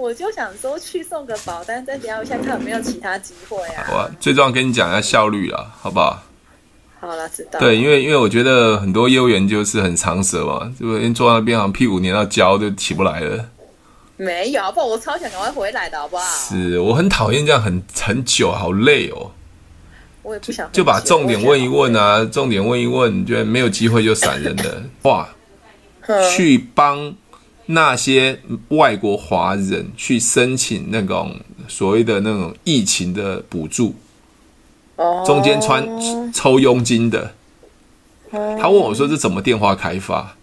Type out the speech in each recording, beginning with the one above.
我就想说去送个保单，再聊一下看有没有其他机会啊。好啊，最重要跟你讲一下效率啊，好不好？好了，知道。对，因为因为我觉得很多业务员就是很长舌嘛，就坐在那边好像屁股粘到胶就起不来了。没有，不，我超想赶快回来的，好不好？是我很讨厌这样很很久，好累哦。我也不想就，就把重点问一问啊，重点问一问，觉得没有机会就闪人了。哇，去帮那些外国华人去申请那种所谓的那种疫情的补助。中间穿抽佣金的，他问我说：“这怎么电话开发？”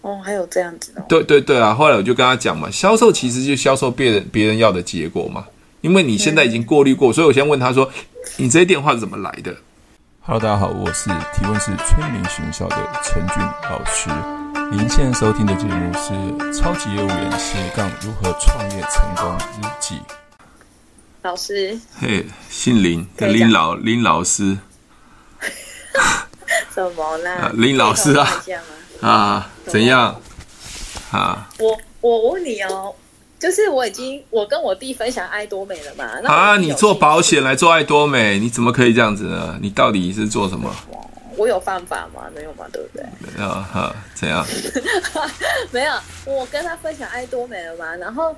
哦，还有这样子的。对对对啊！后来我就跟他讲嘛，销售其实就销售别人别人要的结果嘛。因为你现在已经过滤过，所以我先问他说：“你这些电话是怎么来的？”Hello，大家好，我是提问是催眠学校的陈俊老师。您现在收听的节目是《超级业务员斜杠如何创业成功日记》。老师，嘿，姓林的林老林老师，怎么啦？林老师啊，啊，怎样？啊，我我问你哦，就是我已经我跟我弟分享爱多美了嘛？啊，你做保险来做爱多美，你怎么可以这样子呢？你到底是做什么？我有犯法吗？没有吗？对不对？没有哈，怎样？没有，我跟他分享爱多美了嘛？然后，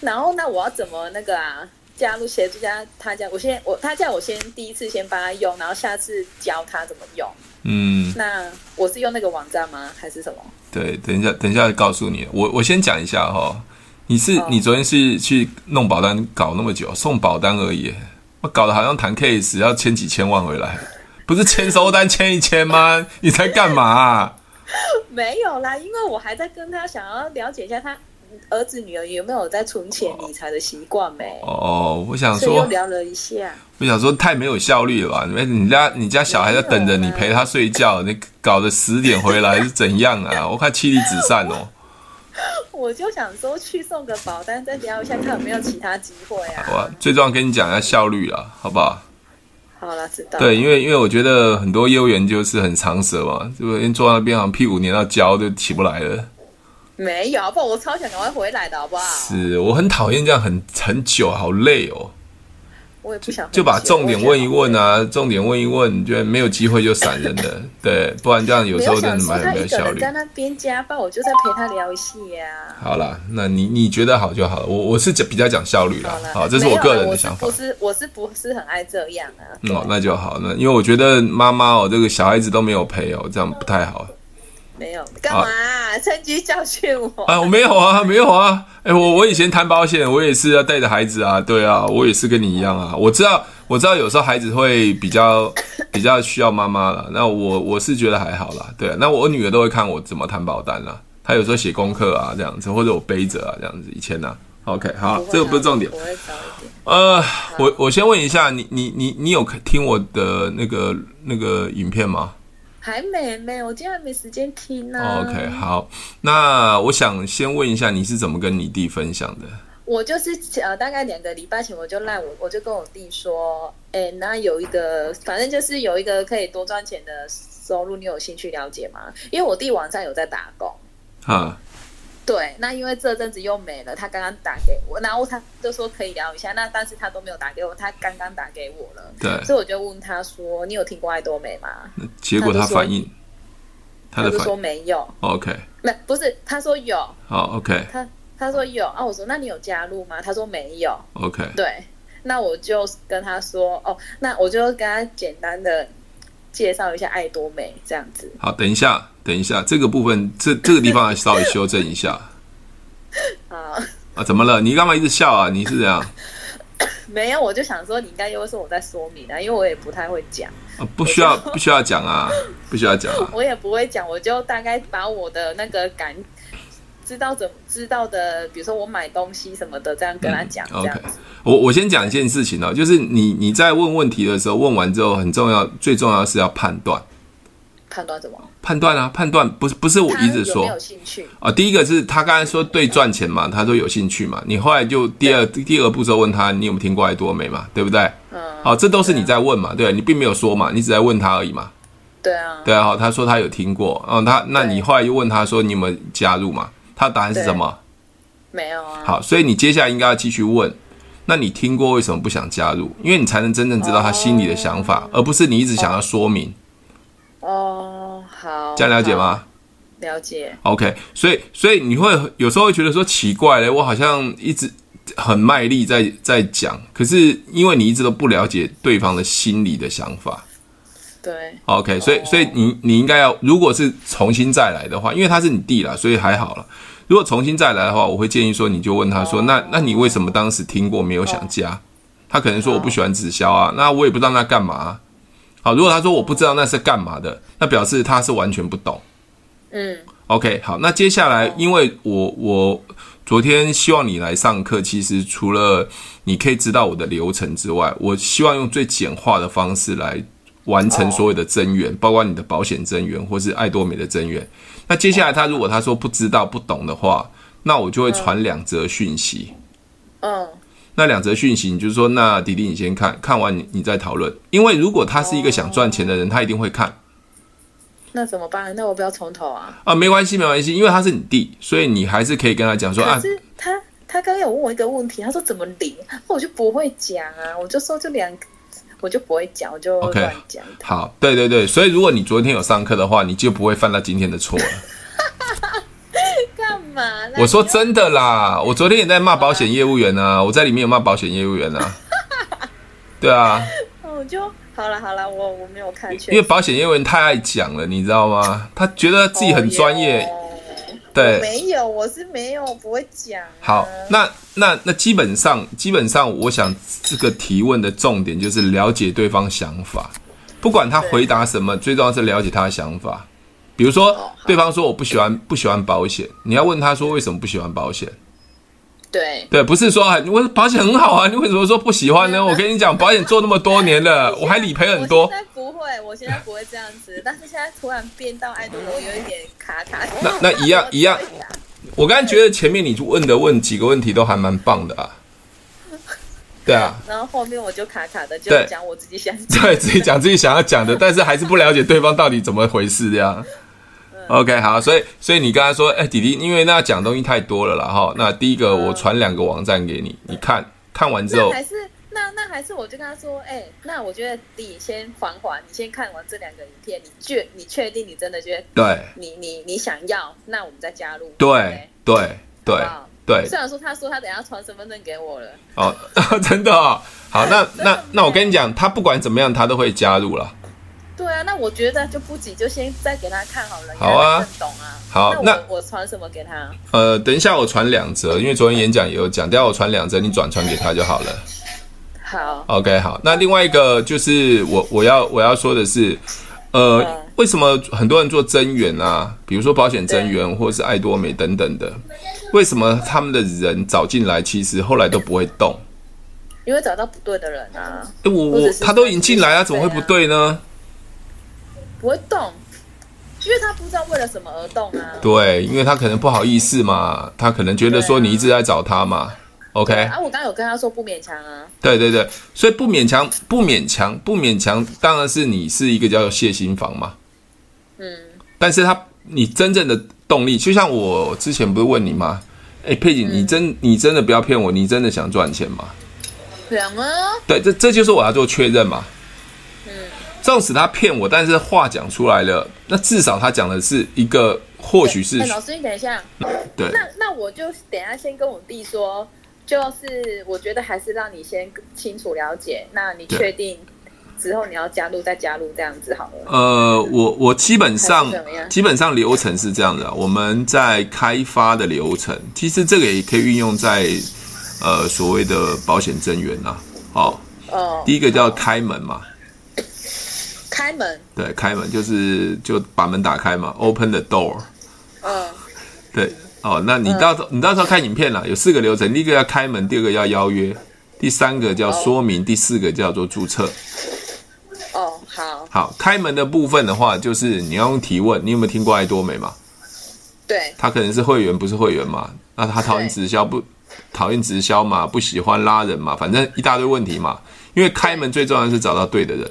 然后那我要怎么那个啊？加入协助家，他家我先我他叫我先第一次先帮他用，然后下次教他怎么用。嗯，那我是用那个网站吗？还是什么？对，等一下，等一下告诉你。我我先讲一下哈，你是、哦、你昨天是去弄保单搞那么久，送保单而已，我搞得好像谈 case 要签几千万回来，不是签收单签一签吗？你在干嘛、啊？没有啦，因为我还在跟他想要了解一下他。儿子女儿有没有在存钱理财的习惯没？哦，我想说，又聊了一下。我想说，太没有效率了吧？你家你家小孩在等着你陪他睡觉，你搞得十点回来是怎样啊？我看妻离子散哦。我就想说去送个保单，再聊一下看有没有其他机会啊。好吧，最重要跟你讲一下效率了，好不好？好了，知道。对，因为因为我觉得很多业务员就是很长舌嘛，就坐在那边好像屁股粘到胶就起不来了。没有，不，我超想赶快回来的，好不好？是我很讨厌这样很很久，好累哦。我也不想就，就把重点问一问啊，重点问一问，觉得没有机会就闪人的，对，不然这样有时候真的蛮没有效率。在那边加班，我就在陪他聊戏呀。好啦，那你你觉得好就好了，我我是讲比较讲效率啦。好，这是我个人的想法。不是，我是不是很爱这样啊？哦，那就好，那因为我觉得妈妈哦，这个小孩子都没有陪哦，这样不太好。没有干嘛、啊？趁机教训我啊！我没有啊，没有啊！哎，我我以前谈保险，我也是要带着孩子啊，对啊，我也是跟你一样啊。我知道，我知道，有时候孩子会比较比较需要妈妈了。那我我是觉得还好啦，对啊。那我女儿都会看我怎么谈保单啦。她有时候写功课啊，这样子，或者我背着啊，这样子。以前呢、啊，OK，好，这个不是重点。我会早一点。呃，我我先问一下，你你你你有听我的那个那个影片吗？还没没，我今天还没时间听呢、啊。OK，好，那我想先问一下，你是怎么跟你弟分享的？我就是呃，大概两个礼拜前我就赖我，我就跟我弟说，哎，那有一个，反正就是有一个可以多赚钱的收入，你有兴趣了解吗？因为我弟晚上有在打工。哈。对，那因为这阵子又没了，他刚刚打给我，然后他就说可以聊一下，那但是他都没有打给我，他刚刚打给我了，对，所以我就问他说：“你有听过爱多美吗？”结果他反应，他就说没有。OK，那不是，他说有。好，OK，他他说有啊，我说那你有加入吗？他说没有。OK，对，那我就跟他说哦，那我就跟他简单的介绍一下爱多美这样子。好，等一下。等一下，这个部分这这个地方还 稍微修正一下。啊啊，怎么了？你干嘛一直笑啊？你是怎样？没有，我就想说，你应该又是我在说明啊，因为我也不太会讲。啊，不需要，不需要讲啊，不需要讲啊。我也不会讲，我就大概把我的那个感知道怎么知道的，比如说我买东西什么的，这样跟他讲。嗯、OK，我我先讲一件事情哦，就是你你在问问题的时候，问完之后很重要，最重要是要判断。判断什么？判断啊，判断不是不是我一直说。有没有兴趣啊？第一个是他刚才说对赚钱嘛，他说有兴趣嘛。你后来就第二第二步骤问他，你有没有听过爱多美嘛？对不对？嗯。好，这都是你在问嘛？对，你并没有说嘛，你只在问他而已嘛。对啊。对啊，好，他说他有听过，嗯，他那你后来又问他说你有没有加入嘛？他答案是什么？没有啊。好，所以你接下来应该要继续问。那你听过为什么不想加入？因为你才能真正知道他心里的想法，而不是你一直想要说明。哦，好，这样了解吗？了解。OK，所以所以你会有时候会觉得说奇怪嘞，我好像一直很卖力在在讲，可是因为你一直都不了解对方的心里的想法。对。OK，所以所以你你应该要，如果是重新再来的话，因为他是你弟啦，所以还好了。如果重新再来的话，我会建议说，你就问他说：“那那你为什么当时听过没有想加？”他可能说：“我不喜欢直销啊。”那我也不知道那干嘛。好，如果他说我不知道那是干嘛的，那表示他是完全不懂。嗯。OK，好，那接下来，因为我我昨天希望你来上课，其实除了你可以知道我的流程之外，我希望用最简化的方式来完成所有的增员，包括你的保险增员或是爱多美的增员。那接下来他如果他说不知道不懂的话，那我就会传两则讯息。嗯，那两则讯息，你就是说，那弟弟你先看看完你你再讨论，因为如果他是一个想赚钱的人，他一定会看。那怎么办？那我不要从头啊？啊，没关系没关系，因为他是你弟，所以你还是可以跟他讲说啊。可是他他刚刚有问我一个问题，他说怎么领，我就不会讲啊，我就说这两个。我就不会讲，我就乱讲。Okay, 好，对对对，所以如果你昨天有上课的话，你就不会犯到今天的错了。干嘛？我说真的啦，我昨天也在骂保险业务员啊，我在里面有骂保险业务员啊。对啊。我就好了好了，我我没有看全。因为保险业务员太爱讲了，你知道吗？他觉得自己很专业。Oh, 对，没有，我是没有不会讲、啊。好，那那那基本上基本上，我想这个提问的重点就是了解对方想法，不管他回答什么，最重要是了解他的想法。比如说，对方说我不喜欢不喜欢保险，你要问他说为什么不喜欢保险。对对，不是说我保险很好啊，你为什么说不喜欢呢？我跟你讲，保险做那么多年了，我还理赔很多。我现在不会，我现在不会这样子，但是现在突然变到爱多美，我有一点卡卡。那那一样 一样，我刚才觉得前面你问的问几个问题都还蛮棒的啊。对啊。然后后面我就卡卡的，就讲我自己想讲，对，自己讲自己想要讲的，但是还是不了解对方到底怎么回事这样。OK，好，所以所以你刚才说，哎、欸，弟弟，因为那讲东西太多了啦。哈。那第一个，我传两个网站给你，你看看完之后，还是那那还是我就跟他说，哎、欸，那我觉得你先缓缓，你先看完这两个影片，你确你确定你真的觉得对，你你你想要，那我们再加入。对对对对。虽然说他说他等下传身份证给我了。哦，真的哦。好，那 那那我跟你讲，他不管怎么样，他都会加入了。对啊，那我觉得就不急，就先再给他看好了。好啊，懂啊。好，那我我传什么给他？呃，等一下我传两则，因为昨天演讲也有讲，等下我传两则，你转传给他就好了。好。OK，好。那另外一个就是我我要我要说的是，呃，嗯、为什么很多人做增员啊？比如说保险增员或者是爱多美等等的，为什么他们的人找进来，其实后来都不会动？因为找到不对的人啊。欸、我我他都已经进来啊，怎么会不对呢？不会动，因为他不知道为了什么而动啊。对，因为他可能不好意思嘛，他可能觉得说你一直在找他嘛。啊 OK。啊，我刚刚有跟他说不勉强啊。对对对，所以不勉强，不勉强，不勉强，当然是你是一个叫做谢心房嘛。嗯。但是他，你真正的动力，就像我之前不是问你吗？哎，佩锦，你真你真的不要骗我，你真的想赚钱吗？想啊。对，这这就是我要做确认嘛。纵使他骗我，但是话讲出来了，那至少他讲的是一个，或许是。老师，你等一下。对。那那我就等一下先跟我弟说，就是我觉得还是让你先清楚了解，那你确定之后你要加入再加入这样子好了。呃，我我基本上基本上流程是这样的，我们在开发的流程，其实这个也可以运用在呃所谓的保险增员呐。好。哦。第一个叫开门嘛。开门，对，开门就是就把门打开嘛，open the door。嗯，对，哦，那你到时候、嗯、你到时候看影片了，有四个流程，第一个要开门，第二个要邀约，第三个叫说明，哦、第四个叫做注册。哦，好。好，开门的部分的话，就是你要用提问，你有没有听过爱多美嘛？对。他可能是会员，不是会员嘛？那他讨厌直销不？讨厌直销嘛？不喜欢拉人嘛？反正一大堆问题嘛。因为开门最重要的是找到对的人。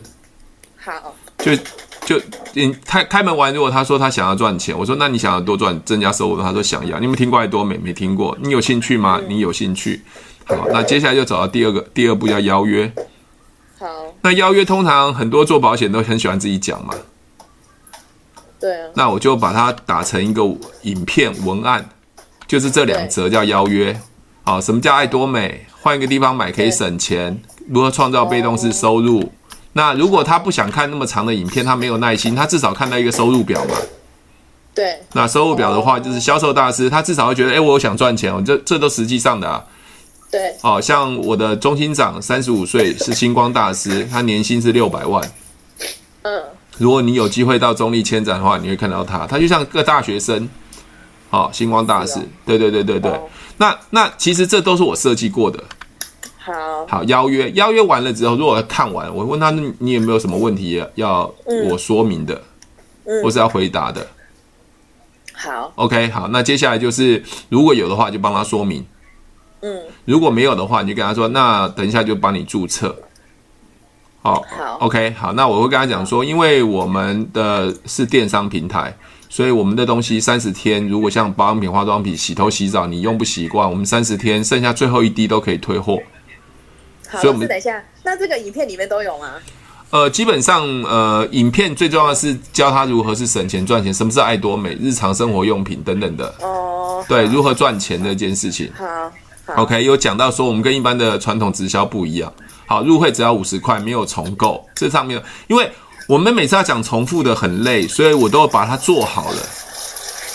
好，就就你开开门完，如果他说他想要赚钱，我说那你想要多赚增加收入，他说想要。你有没有听过爱多美？没听过？你有兴趣吗？你有兴趣？好，那接下来就走到第二个第二步，叫邀约。好，那邀约通常很多做保险都很喜欢自己讲嘛。对啊。那我就把它打成一个影片文案，就是这两则叫邀约。好，什么叫爱多美？换一个地方买可以省钱，如何创造被动式收入？那如果他不想看那么长的影片，他没有耐心，他至少看到一个收入表嘛。对。那收入表的话，就是销售大师，他至少会觉得，哎，我想赚钱哦，这这都实际上的啊。对。哦，像我的中心长，三十五岁，是星光大师，他年薪是六百万。嗯。如果你有机会到中立签展的话，你会看到他，他就像个大学生。哦，星光大师，对对对对对。那那其实这都是我设计过的。好，好，邀约邀约完了之后，如果看完，我问他，你有没有什么问题要我说明的，嗯，或是要回答的？好，OK，好，那接下来就是如果有的话，就帮他说明。嗯，如果没有的话，你就跟他说，那等一下就帮你注册。好，好，OK，好，那我会跟他讲说，因为我们的是电商平台。所以我们的东西三十天，如果像保养品、化妆品、洗头、洗澡，你用不习惯，我们三十天剩下最后一滴都可以退货。好，所以我们等一下，那这个影片里面都有吗？呃，基本上，呃，影片最重要的是教他如何是省钱赚钱，什么是爱多美，日常生活用品等等的。哦，对，如何赚钱这件事情。好，好，OK，有讲到说我们跟一般的传统直销不一样。好，入会只要五十块，没有重购，这上面因为。我们每次要讲重复的很累，所以我都把它做好了。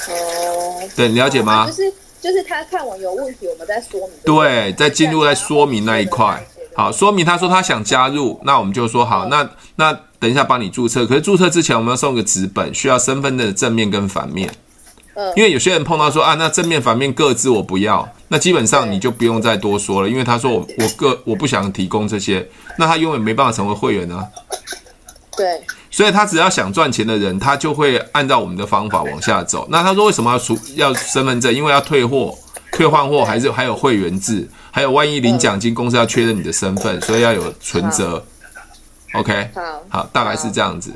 哦，对，你了解吗？就是就是他看完有问题，我们再说明。对，在进入在说明那一块。好，说明他说他想加入，那我们就说好，那那等一下帮你注册。可是注册之前我们要送个纸本，需要身份证的正面跟反面。嗯，因为有些人碰到说啊，那正面反面各自我不要，那基本上你就不用再多说了，因为他说我我个我不想提供这些，那他永远没办法成为会员啊。对，所以他只要想赚钱的人，他就会按照我们的方法往下走。那他说为什么要出要身份证？因为要退货、退换货，还是还有会员制，还有万一领奖金，公司要确认你的身份，所以要有存折。OK，好，好，大概是这样子。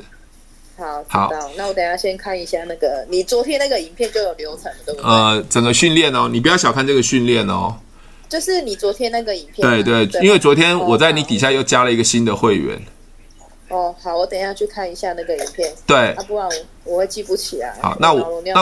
好，好，那我等下先看一下那个你昨天那个影片就有流程，对不对？呃，整个训练哦，你不要小看这个训练哦。就是你昨天那个影片，对对，对，因为昨天我在你底下又加了一个新的会员。哦，好，我等一下去看一下那个影片。对，啊，不然我我会记不起来。好，那我那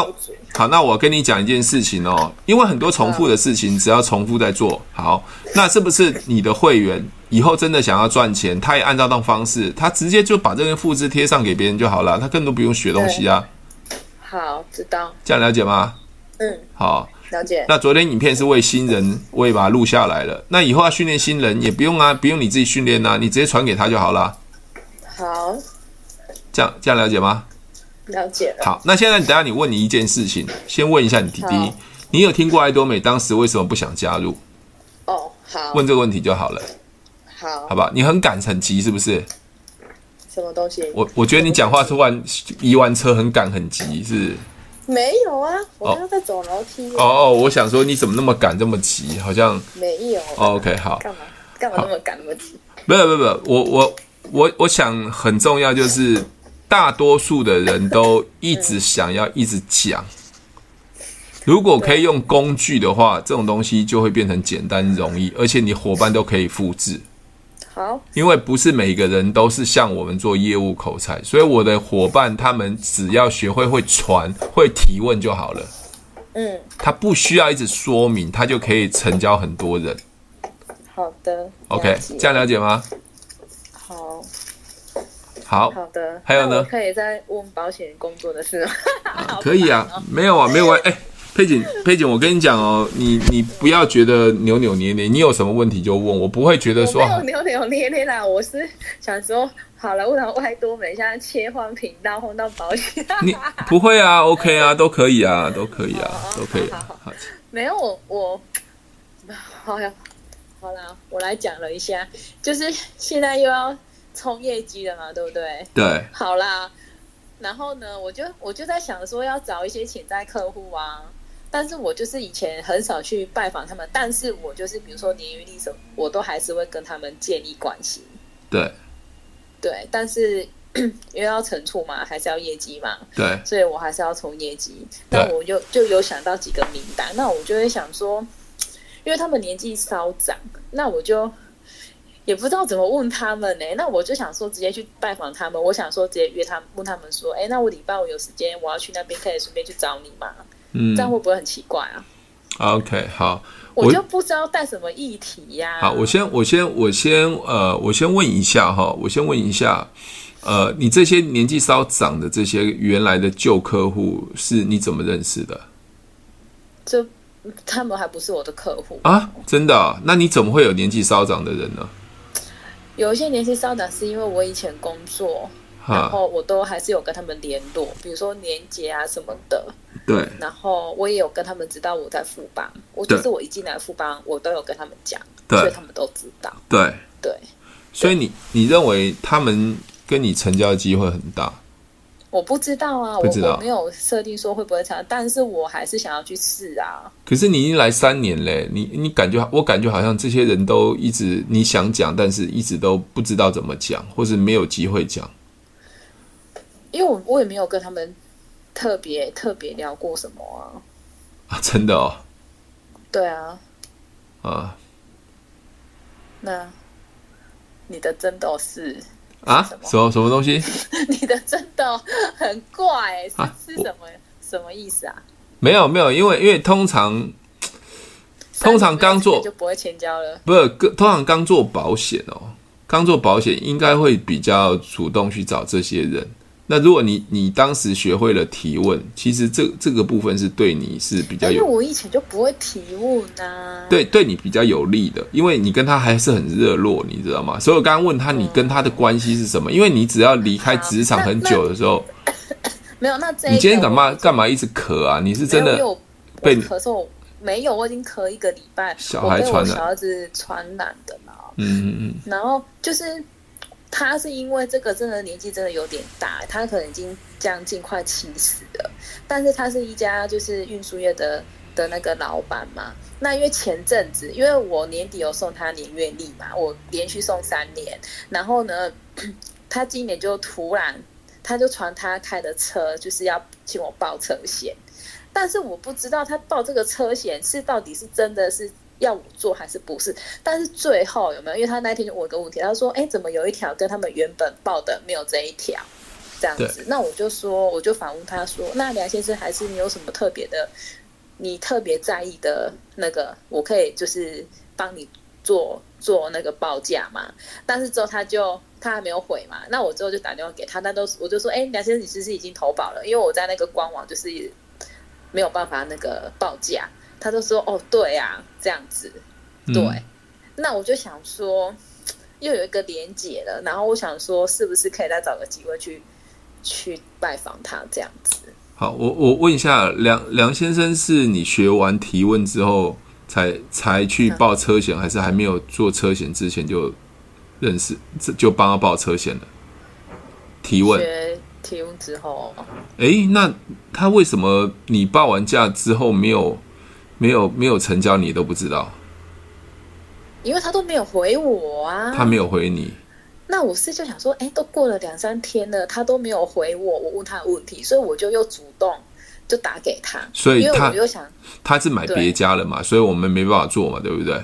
好，那我跟你讲一件事情哦，因为很多重复的事情，只要重复在做好，那是不是你的会员以后真的想要赚钱，他也按照那种方式，他直接就把这个复制贴上给别人就好了，他更多不用学东西啊。好，知道。这样了解吗？嗯，好，了解。那昨天影片是为新人，我也把它录下来了。那以后要训练新人也不用啊，不用你自己训练啊，你直接传给他就好了。好，这样这样了解吗？了解了。好，那现在等下你问你一件事情，先问一下你弟弟，你有听过爱多美当时为什么不想加入？哦，好，问这个问题就好了。好，好吧，你很赶很急是不是？什么东西？我我觉得你讲话突然移完车很赶很急是？没有啊，我刚刚在走楼梯。哦哦，我想说你怎么那么赶这么急？好像没有。OK，好。干嘛？干嘛那么赶那么急？不不不，我我。我我想很重要，就是大多数的人都一直想要一直讲。如果可以用工具的话，这种东西就会变成简单容易，而且你伙伴都可以复制。好，因为不是每个人都是像我们做业务口才，所以我的伙伴他们只要学会会传、会提问就好了。嗯，他不需要一直说明，他就可以成交很多人。好的，OK，这样了解吗？好，好好的，还有呢？可以再问保险工作的事吗？啊 可以啊，没有啊，没有啊。哎，佩锦，佩锦，我跟你讲哦，你你不要觉得扭扭捏捏，你有什么问题就问，我不会觉得说没有扭扭捏捏啦。我是想说，好了，问到外多美，现在切换频道换到保险，你不会啊？OK 啊，都可以啊，都可以啊，都可以。好，好，没有我我，好呀。好啦，我来讲了一下，就是现在又要冲业绩了嘛，对不对？对。好啦，然后呢，我就我就在想说要找一些潜在客户啊，但是我就是以前很少去拜访他们，但是我就是比如说年运历史，我都还是会跟他们建立关系。对。对，但是 因为要惩处嘛，还是要业绩嘛，对，所以我还是要冲业绩。那我就就有想到几个名单，那我就会想说，因为他们年纪稍长，那我就也不知道怎么问他们呢、欸。那我就想说，直接去拜访他们。我想说，直接约他们，问他们说，哎、欸，那我礼拜五有时间，我要去那边，可以顺便去找你吗？嗯，这样会不会很奇怪啊？OK，好。我就不知道带什么议题呀、啊。好，我先，我先，我先，呃，我先问一下哈，我先问一下，呃，你这些年纪稍长的这些原来的旧客户是你怎么认识的？这他们还不是我的客户啊？真的、哦？那你怎么会有年纪稍长的人呢？有一些年纪稍长是因为我以前工作，然后我都还是有跟他们联络，比如说年节啊什么的。对，然后我也有跟他们知道我在富邦，我就是我一进来富邦，我都有跟他们讲，对，所以他们都知道。对对，所以你你认为他们跟你成交的机会很大？我不知道啊，不知道，我我没有设定说会不会成，但是我还是想要去试啊。可是你已经来三年嘞，你你感觉我感觉好像这些人都一直你想讲，但是一直都不知道怎么讲，或是没有机会讲。因为我我也没有跟他们。特别特别聊过什么啊？啊，真的哦。对啊。啊。那你的真的是啊？什么什么东西？你的真的很怪，是是什么什么意思啊？没有没有，因为因为通常通常刚做就不会前交了。不是，通常刚做保险哦，刚做保险应该会比较主动去找这些人。那如果你你当时学会了提问，其实这这个部分是对你是比较有，因为我以前就不会提问啊。对，对你比较有利的，因为你跟他还是很热络，你知道吗？所以我刚刚问他，你跟他的关系是什么？嗯、因为你只要离开职场很久的时候，没有那这你今天干嘛干嘛一直咳啊？你是真的被咳嗽？没有，我已经咳一个礼拜，小孩传染，小孩子传染的嘛。嗯嗯嗯，然后就是。他是因为这个真的年纪真的有点大，他可能已经将近快七十了，但是他是一家就是运输业的的那个老板嘛。那因为前阵子，因为我年底有送他年月历嘛，我连续送三年，然后呢，他今年就突然他就传他开的车就是要请我报车险，但是我不知道他报这个车险是到底是真的是。要我做还是不是？但是最后有没有？因为他那天就问个问题，他说：“哎，怎么有一条跟他们原本报的没有这一条？这样子？”那我就说，我就反问他说：“那梁先生，还是你有什么特别的？你特别在意的那个，我可以就是帮你做做那个报价嘛？”但是之后他就他还没有回嘛。那我之后就打电话给他，他都我就说：“哎，梁先生，你是不是已经投保了？因为我在那个官网就是没有办法那个报价。”他就说：“哦，对啊，这样子，对。嗯、那我就想说，又有一个连结了。然后我想说，是不是可以再找个机会去去拜访他这样子？”好，我我问一下，梁梁先生，是你学完提问之后才才去报车险，还是还没有做车险之前就认识，就帮他报车险了？提问，学提问之后，哎，那他为什么你报完价之后没有？没有没有成交，你都不知道，因为他都没有回我啊。他没有回你，那我是就想说，哎，都过了两三天了，他都没有回我，我问他的问题，所以我就又主动就打给他。所以他，因为我又想，他是买别家了嘛，所以我们没办法做嘛，对不对？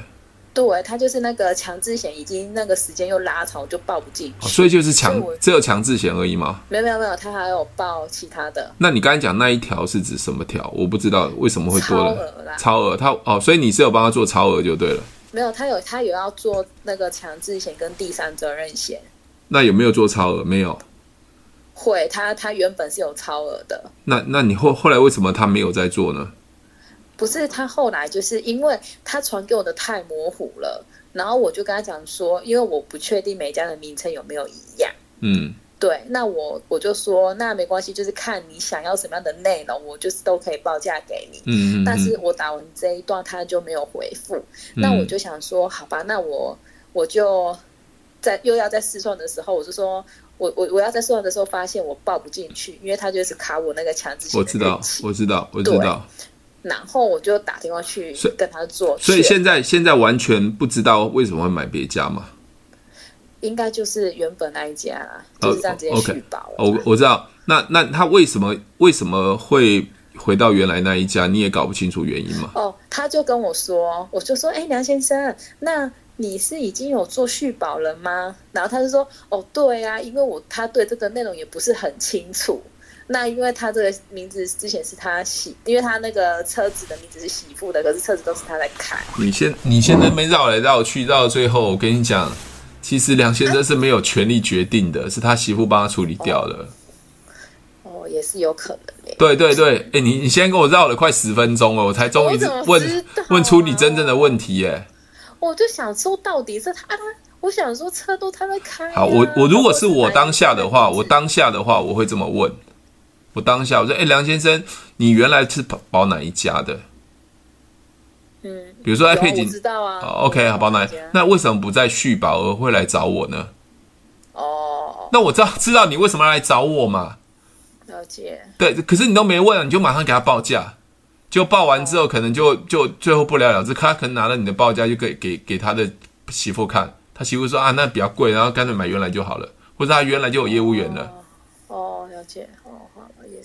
对，他就是那个强制险，已经那个时间又拉长，就报不进去。哦，所以就是强，只有强制险而已吗？没有没有没有，他还有报其他的。那你刚才讲那一条是指什么条？我不知道为什么会多了。超额啦，超额，他哦，所以你是有帮他做超额就对了。没有，他有他有要做那个强制险跟第三责任险。那有没有做超额？没有。会，他他原本是有超额的。那那你后后来为什么他没有在做呢？不是，他后来就是因为他传给我的太模糊了。然后我就跟他讲说，因为我不确定每家的名称有没有一样。嗯，对，那我我就说，那没关系，就是看你想要什么样的内容，我就是都可以报价给你。嗯，嗯，嗯，但是我打完这一段，他就没有回复。嗯，那我就想说，好吧，那我我就在又要在试算的时候，我就说我我我要在试算的时候发现我报不进去，因为他就是卡我那个强制性。我知道，我知道，我知道。然后我就打电话去跟他做，所以现在现在完全不知道为什么会买别家嘛？应该就是原本那一家啦，就是这样直接续保了。我我知道，那那他为什么为什么会回到原来那一家？你也搞不清楚原因吗？哦，他就跟我说，我就说，哎，梁先生，那你是已经有做续保了吗？然后他就说，哦，对啊，因为我他对这个内容也不是很清楚。那因为他这个名字之前是他媳，因为他那个车子的名字是媳妇的，可是车子都是他在开。你现你现在没绕来绕去，绕到最后，我跟你讲，其实梁先生是没有权利决定的，是他媳妇帮他处理掉的。哦，哦，也是有可能。对对对，哎，你你先跟我绕了快十分钟了，我才终于问、啊、问出你真正的问题，耶。我就想说，到底是他，我想说车都他在开、啊。好，我我如果是我当下的话，我当下的话，我会这么问。我当下我说：“哎、欸，梁先生，你原来是保保哪一家的？嗯，比如说哎，佩锦，知道啊。哦、OK，好，保哪一家？那为什么不再续保而会来找我呢？哦，那我知道知道你为什么要来找我嘛？了解。对，可是你都没问，你就马上给他报价，就报完之后，可能就就最后不了了之。他可能拿了你的报价，就给给给他的媳妇看，他媳妇说啊，那比较贵，然后干脆买原来就好了，或者他原来就有业务员了。哦，哦，了解。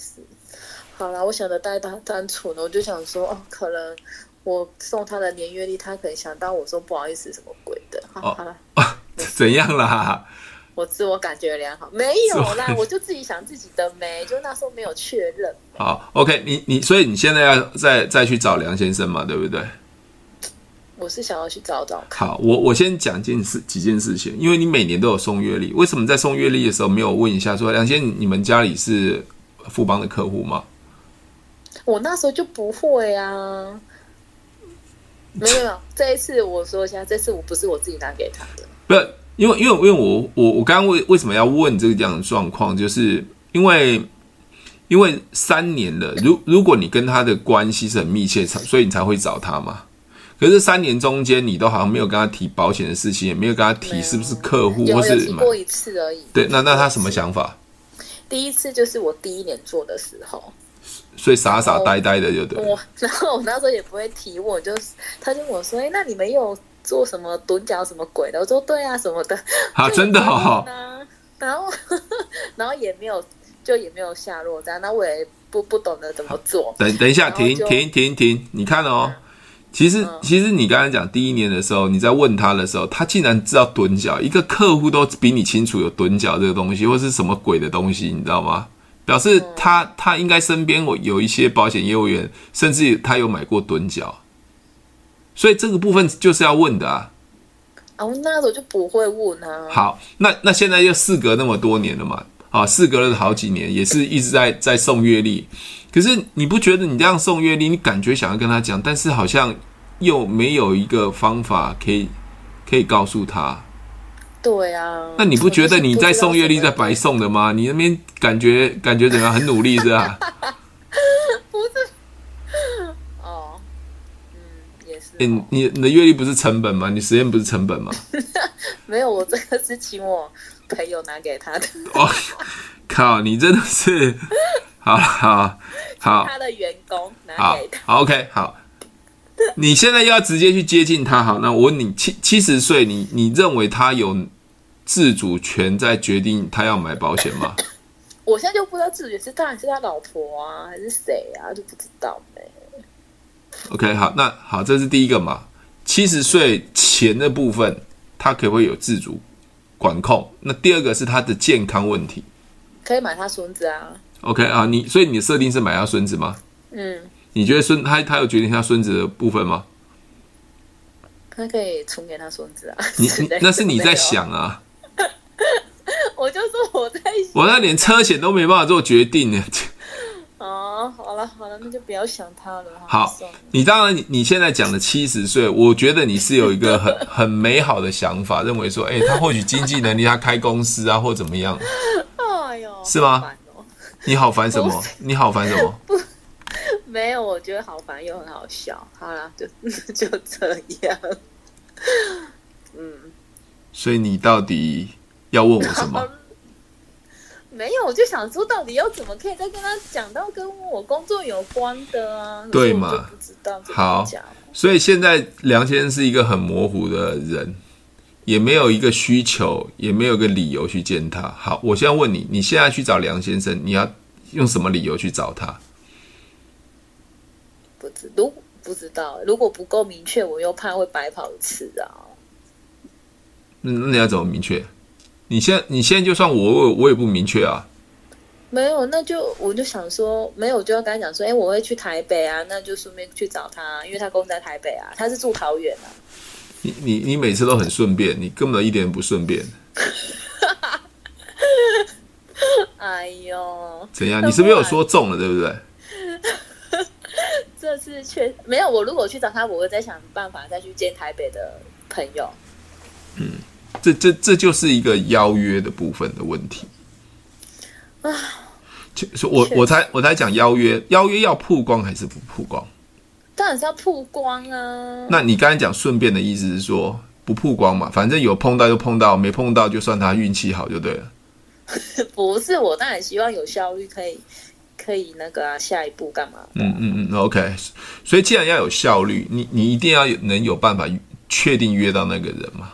哦。”也是，好了，我想的太单单纯了，我就想说，哦，可能我送他的年月历，他可能想到我说不好意思，什么鬼的，好了，哦，怎样啦？我自我感觉良好，没有啦，我就自己想自己的没，就那时候没有确认。好，OK，你你，所以你现在要再再去找梁先生嘛，对不对？我是想要去找找看。好，我我先讲件事几件事情，因为你每年都有送月历，为什么在送月历的时候没有问一下说梁先生，你们家里是？富邦的客户吗？我那时候就不会啊，没有没有。这一次我说一下，这次我不是我自己拿给他的，不是因为因为因为我我我刚刚为为什么要问这个这样的状况，就是因为因为三年了，如如果你跟他的关系是很密切，所以你才会找他嘛。可是三年中间，你都好像没有跟他提保险的事情，也没有跟他提是不是客户，或是提过一次而已。对，那那他什么想法？第一次就是我第一年做的时候，所以傻傻呆呆的就对。我 然后我那时候也不会提问，就他就问我说：“哎、欸，那你没有做什么趸脚什么鬼的？”我说：“对啊，什么的。”啊，真的好。然后 然后也没有，就也没有下落这样。那我也不不懂得怎么做。等等一下，停停停停，你看哦。嗯其实，其实你刚才讲第一年的时候，你在问他的时候，他竟然知道趸缴，一个客户都比你清楚有趸缴这个东西，或是什么鬼的东西，你知道吗？表示他他应该身边我有一些保险业务员，甚至他有买过趸缴，所以这个部分就是要问的啊。哦，那时候就不会问啊。好，那那现在又事隔那么多年了嘛？啊，事隔了好几年，也是一直在在送阅历。可是你不觉得你这样送阅历，你感觉想要跟他讲，但是好像又没有一个方法可以可以告诉他。对啊。那你不觉得你在送阅历在白送的吗？你那边感觉感觉怎么样？很努力是吧？不是。哦。嗯，也是。欸，你你的阅历不是成本吗？你实验不是成本吗？没有，我这个是请我朋友拿给他的。哦，靠！你真的是。好 好好，他的员工拿给他。好，OK，好。你现在要直接去接近他，好，那我问你，七七十岁，你你认为他有自主权在决定他要买保险吗？我现在就不知道自主权是当然是他老婆啊，还是谁啊，就不知道呗。OK，好，那好，这是第一个嘛。七十岁前的部分，他可不可以有自主管控？那第二个是他的健康问题，可以买他孙子啊。OK 啊，你所以你的设定是买他孙子吗？嗯，你觉得孙他他有决定他孙子的部分吗？他可以存给他孙子啊。你 你那是你在想啊。我就说我在想，我那连车险都没办法做决定呢。哦，好了好了，那就不要想他了。好，你当然你你现在讲的七十岁，我觉得你是有一个很 很美好的想法，认为说，哎、欸，他或许经济能力，他开公司啊，或怎么样。哎呦，是吗？你好烦什么？你好烦什么？不，没有，我觉得好烦又很好笑。好了，就就这样。嗯，所以你到底要问我什么？没有，我就想说，到底要怎么可以再跟他讲到跟我工作有关的啊？对嘛？不知道。好，所以现在梁先生是一个很模糊的人。也没有一个需求，也没有一个理由去见他。好，我现在问你，你现在去找梁先生，你要用什么理由去找他？不知如不知道，如果不够明确，我又怕会白跑一次啊。那那你要怎么明确？你现在你现在就算我我我也不明确啊。没有，那就我就想说，没有我就要跟他讲说，哎，我会去台北啊，那就顺便去找他，因为他公在台北啊，他是住桃园啊。你你你每次都很顺便，你根本一点不顺便。哎呦，怎样？你是不是有说中了，对不对？这次确没有。我如果去找他，我会再想办法再去见台北的朋友。嗯，这这这就是一个邀约的部分的问题。啊，就我我才我才讲邀约，邀约要曝光还是不曝光？当然是要曝光啊。那你刚才讲顺便的意思是说不曝光嘛？反正有碰到就碰到，没碰到就算他运气好就对了。不是，我当然希望有效率，可以可以那个啊，下一步干嘛？嗯嗯嗯，OK。所以既然要有效率，你你一定要有能有办法确定约到那个人嘛？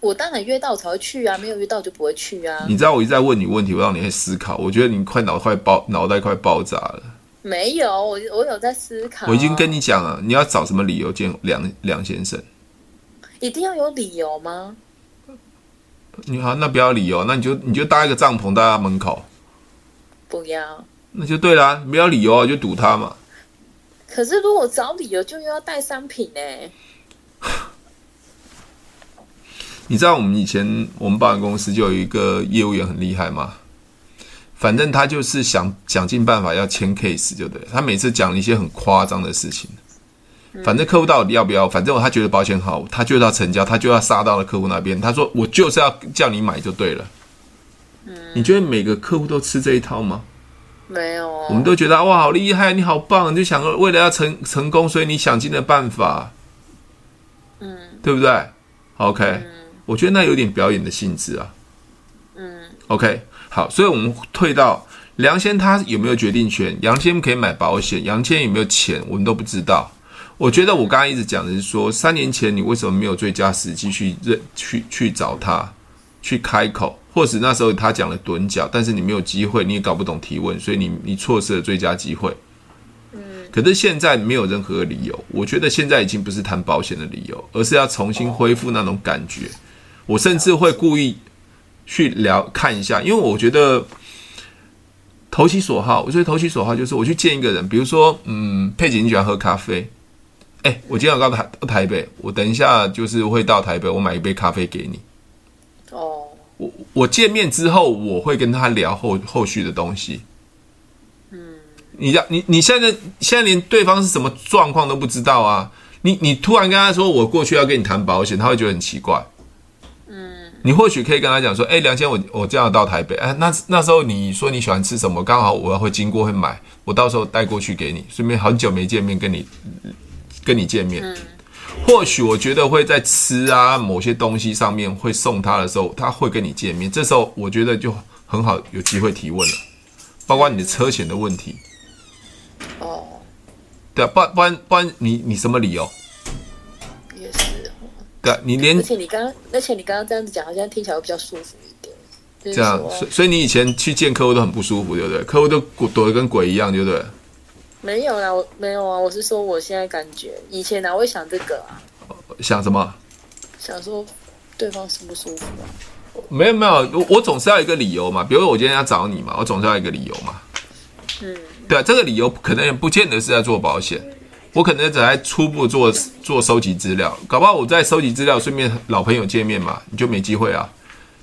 我当然约到才会去啊，没有约到就不会去啊。你知道我一直在问你问题，我让你会思考。我觉得你快脑快爆，脑袋快爆炸了。没有，我我有在思考。我已经跟你讲了，你要找什么理由见梁梁先生？一定要有理由吗？你好，那不要理由，那你就你就搭一个帐篷，搭在门口。不要。那就对啦，没有理由啊就堵他嘛。可是如果找理由，就又要带商品呢。你知道我们以前我们保险公司就有一个业务员很厉害吗？反正他就是想想尽办法要签 case 就对。他每次讲一些很夸张的事情，反正客户到底要不要？反正他觉得保险好，他就要成交，他就要杀到了客户那边。他说我就是要叫你买就对了。你觉得每个客户都吃这一套吗？没有。我们都觉得哇，好厉害，你好棒，就想为了要成成功，所以你想尽了办法。嗯，对不对？OK。我觉得那有点表演的性质啊。嗯，OK，好，所以我们退到梁先他有没有决定权？杨先可以买保险，杨先有没有钱？我们都不知道。我觉得我刚刚一直讲的是说，三年前你为什么没有最佳时机去认去去找他去开口，或是那时候他讲了趸脚，但是你没有机会，你也搞不懂提问，所以你你错失了最佳机会。可是现在没有任何理由，我觉得现在已经不是谈保险的理由，而是要重新恢复那种感觉。我甚至会故意去聊看一下，因为我觉得投其所好。我觉得投其所好就是我去见一个人，比如说，嗯，佩姐你喜欢喝咖啡，哎，我今天要到台到台北，我等一下就是会到台北，我买一杯咖啡给你。哦，我我见面之后，我会跟他聊后后续的东西。嗯，你你你现在现在连对方是什么状况都不知道啊？你你突然跟他说我过去要跟你谈保险，他会觉得很奇怪。你或许可以跟他讲说：“哎，梁先，我我这样到台北，哎，那那时候你说你喜欢吃什么？刚好我要会经过会买，我到时候带过去给你，顺便很久没见面，跟你跟你见面。或许我觉得会在吃啊某些东西上面会送他的时候，他会跟你见面。这时候我觉得就很好，有机会提问了，包括你的车险的问题。哦，对啊，不然不然不然你你什么理由？”对，你连而且你刚刚，而且你刚刚这样子讲，好像听起来会比较舒服一点。就是、这样，所以所以你以前去见客户都很不舒服，对不对？客户都躲得跟鬼一样，对不对？没有啦，我没有啊，我是说我现在感觉，以前哪会想这个啊？想什么？想说对方舒不舒服啊？没有没有，我我总是要一个理由嘛。比如说我今天要找你嘛，我总是要一个理由嘛。嗯，对啊，这个理由可能也不见得是在做保险。我可能只在初步做做收集资料，搞不好我在收集资料，顺便老朋友见面嘛，你就没机会啊。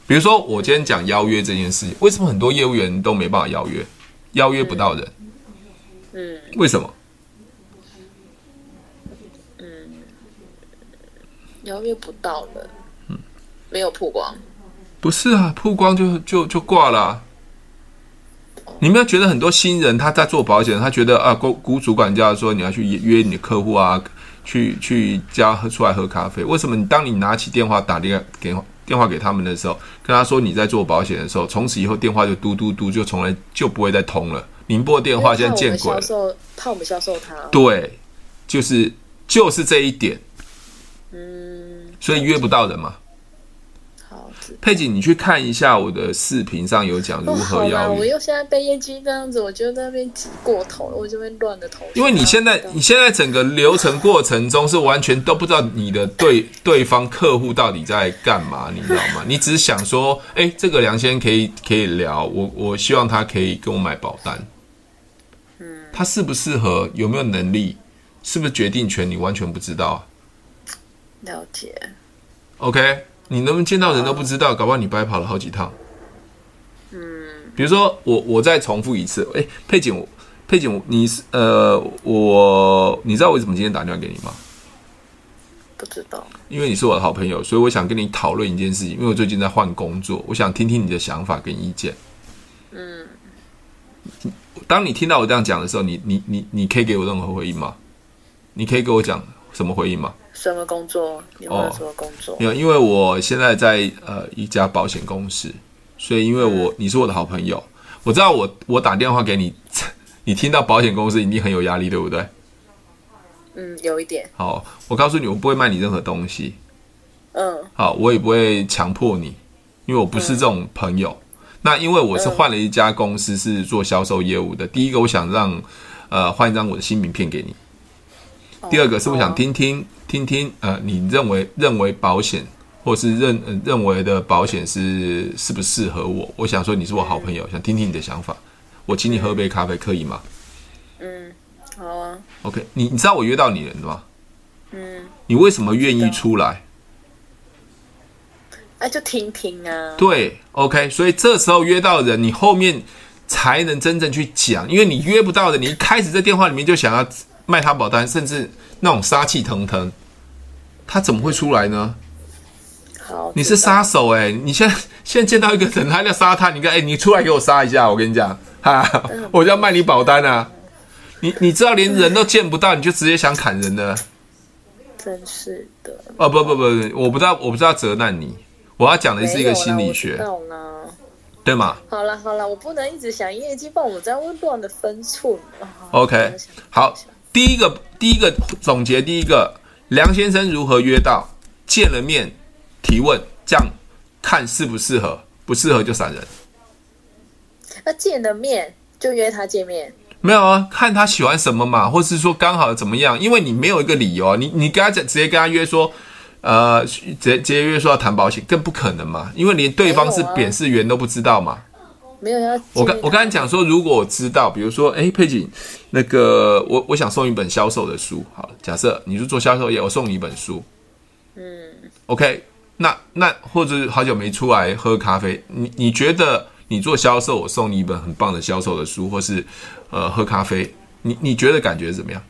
比如说我今天讲邀约这件事情，为什么很多业务员都没办法邀约，邀约不到人？嗯，为什么？嗯，邀约不到人，嗯，没有曝光。不是啊，曝光就就就挂了啊。你们要觉得很多新人他在做保险，他觉得啊，股股主管叫他说你要去约约你的客户啊，去去家喝出来喝咖啡。为什么你当你拿起电话打电话给电话给他们的时候，跟他说你在做保险的时候，从此以后电话就嘟嘟嘟，就从来就不会再通了。宁波电话现在见鬼了。怕我们销售他。对，就是就是这一点。嗯。所以约不到人嘛。佩锦，你去看一下我的视频上有讲如何邀约。我又现在被业绩这样子，我就在那边挤过头了，我就会乱的头。因为你现在，你现在整个流程过程中是完全都不知道你的对 对方客户到底在干嘛，你知道吗？你只是想说，哎、欸，这个梁先生可以可以聊，我我希望他可以跟我买保单。嗯，他适不适合，有没有能力，是不是决定权，你完全不知道。了解。OK。你能不能见到人都不知道，搞不好你白跑了好几趟。嗯，比如说我，我再重复一次。哎，佩锦，佩锦，你是呃，我，你知道我为什么今天打电话给你吗？不知道。因为你是我的好朋友，所以我想跟你讨论一件事情。因为我最近在换工作，我想听听你的想法跟意见。嗯。当你听到我这样讲的时候，你你你你可以给我任何回应吗？你可以给我讲什么回应吗？什么工作？你有什么工作？因为因为我现在在呃一家保险公司，所以因为我你是我的好朋友，我知道我我打电话给你，你听到保险公司一定很有压力，对不对？嗯，有一点。好，我告诉你，我不会卖你任何东西。嗯。好，我也不会强迫你，因为我不是这种朋友。嗯、那因为我是换了一家公司，是做销售业务的。第一个，我想让呃换一张我的新名片给你。第二个是我想听听听听呃，你认为认为保险或是认认为的保险是适不适合我？我想说你是我好朋友，想听听你的想法。我请你喝杯咖啡可以吗？嗯，好啊。OK，你你知道我约到你了吗？嗯。你为什么愿意出来？那，就听听啊。对，OK，所以这时候约到人，你后面才能真正去讲，因为你约不到的，你一开始在电话里面就想要。卖他保单，甚至那种杀气腾腾，他怎么会出来呢？好，你是杀手哎、欸！你现在现在见到一个人，他要杀他，你看，哎，你出来给我杀一下！我跟你讲，哈，我就要卖你保单啊！你你知道连人都见不到，你就直接想砍人的，真是的。哦不不不，我不知道，我不知道责难你，我要讲的是一个心理学，对吗？好了好了，我不能一直想业绩，不然我在乱的分寸。OK，好。第一个，第一个总结，第一个，梁先生如何约到？见了面，提问，这样看适不适合，不适合就闪人。那见了面就约他见面？没有啊，看他喜欢什么嘛，或是说刚好怎么样？因为你没有一个理由啊，你你跟他讲，直接跟他约说，呃，直接直接约说要谈保险，更不可能嘛，因为连对方是扁式员都不知道嘛。没有要我刚我刚才讲说，如果我知道，比如说，哎，佩锦，那个我我想送一本销售的书，好，假设你是做销售业，我送你一本书，嗯，OK，那那或者好久没出来喝咖啡，你你觉得你做销售，我送你一本很棒的销售的书，或是呃喝咖啡，你你觉得感觉怎么样？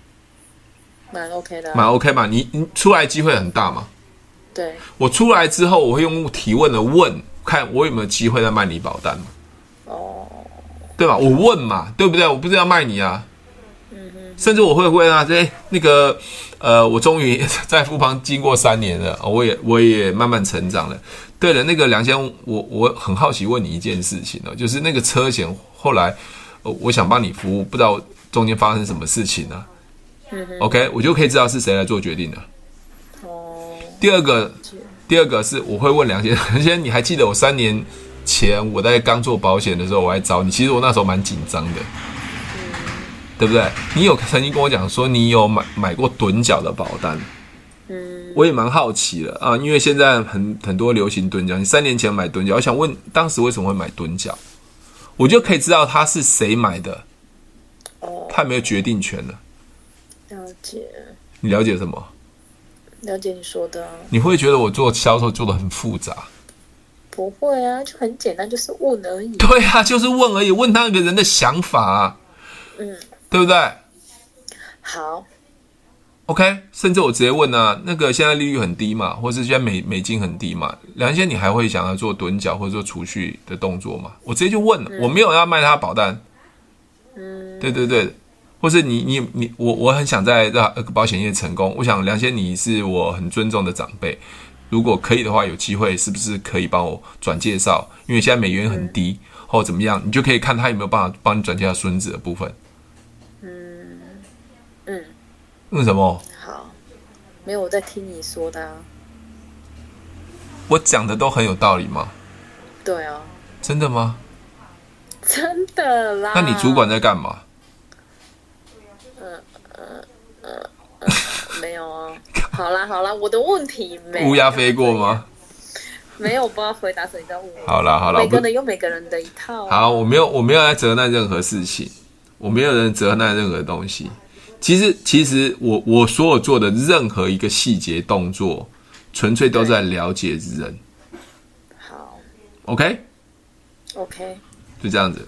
蛮 OK 的，蛮 OK 嘛，你你出来机会很大嘛？对，我出来之后，我会用提问的问，看我有没有机会再卖你保单嘛。对吧？我问嘛，对不对？我不是要卖你啊，甚至我会问啊，这那个呃，我终于 在富邦经过三年了，我也我也慢慢成长了。对了，那个梁先生，我我很好奇问你一件事情哦，就是那个车险后来，我想帮你服务，不知道中间发生什么事情呢？，OK，我就可以知道是谁来做决定的。哦，第二个，第二个是我会问梁先生，梁 先生，你还记得我三年？前我在刚做保险的时候，我还找你。其实我那时候蛮紧张的，嗯，对不对？你有曾经跟我讲说你有买买过趸缴的保单，嗯，我也蛮好奇的啊，因为现在很很多流行趸缴。你三年前买趸缴，我想问当时为什么会买趸缴？我就可以知道他是谁买的，哦，他没有决定权了？了解。你了解什么？了解你说的啊。你会觉得我做销售做的很复杂？不会啊，就很简单，就是问而已。对啊，就是问而已，问他那个人的想法啊，嗯，对不对？好，OK，甚至我直接问啊，那个现在利率很低嘛，或是现在美美金很低嘛，梁先，你还会想要做趸缴或者做储蓄的动作吗？我直接就问了，嗯，我没有要卖他保单，嗯，对对对，或是你你你我我很想在让保险业成功，我想梁先你是我很尊重的长辈。如果可以的话，有机会是不是可以帮我转介绍？因为现在美元很低，嗯、或怎么样，你就可以看他有没有办法帮你转介绍孙子的部分。嗯嗯，为什么？好，没有我在听你说的啊。我讲的都很有道理吗？对啊。真的吗？真的啦。那你主管在干嘛？嗯嗯，没有啊。好啦好啦，我的问题没乌鸦飞过吗？没有，我不知道回答谁在问。好啦好啦，每个人有每个人的一套啊。好，我没有我没有在责难任何事情，我没有人责难任何东西。其实其实我我所有做的任何一个细节动作，纯粹都在了解人。好，OK OK，就这样子。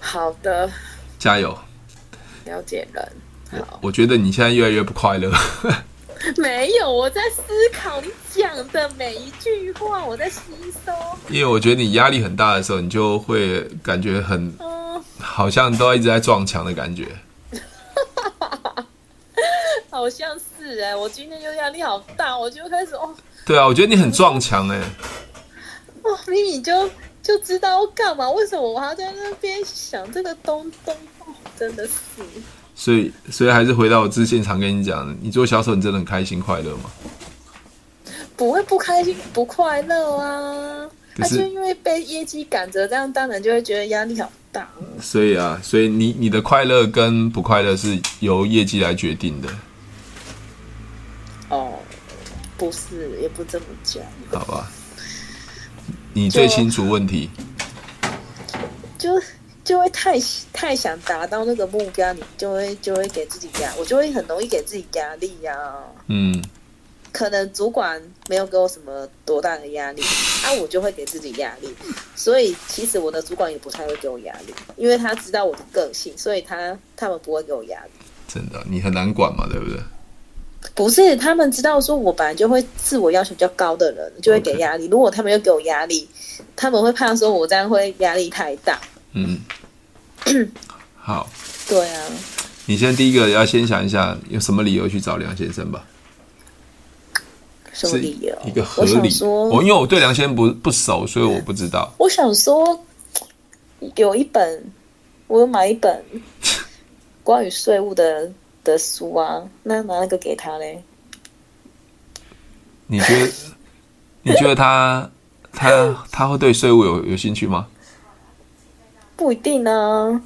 好的，加油。了解人。好，我觉得你现在越来越不快乐。没有，我在思考你讲的每一句话，我在吸收。因为我觉得你压力很大的时候，你就会感觉很，嗯，好像都一直在撞墙的感觉。好像是哎，我今天就压力好大，我就开始哦。对啊，我觉得你很撞墙哎。哦，明明就就知道要干嘛，为什么我还要在那边想这个东东？哦，真的是。所以，所以还是回到我之前常跟你讲的，你做销售，你真的很开心快乐吗？不会不开心不快乐啊！但是因为被业绩赶着，这样当然就会觉得压力好大。所以啊，所以你你的快乐跟不快乐是由业绩来决定的。哦，不是，也不这么讲。好吧，你最清楚问题。就。就就会太太想达到那个目标，你就会就会给自己压，我就会很容易给自己压力呀、啊。嗯，可能主管没有给我什么多大的压力，那、啊、我就会给自己压力。所以其实我的主管也不太会给我压力，因为他知道我的个性，所以他他们不会给我压力。真的，你很难管嘛，对不对？不是，他们知道说我本来就会自我要求比较高的人，就会给压力。如果他们又给我压力，他们会怕说我这样会压力太大。嗯，好，对啊，你先第一个要先想一下，有什么理由去找梁先生吧？什么理由？一个合理。我因为我对梁先生不不熟，所以我不知道。我想说，有一本，我有买一本 关于税务的的书啊，那拿那个给他嘞？你觉得？你觉得他他他会对税务有有兴趣吗？不一定啊，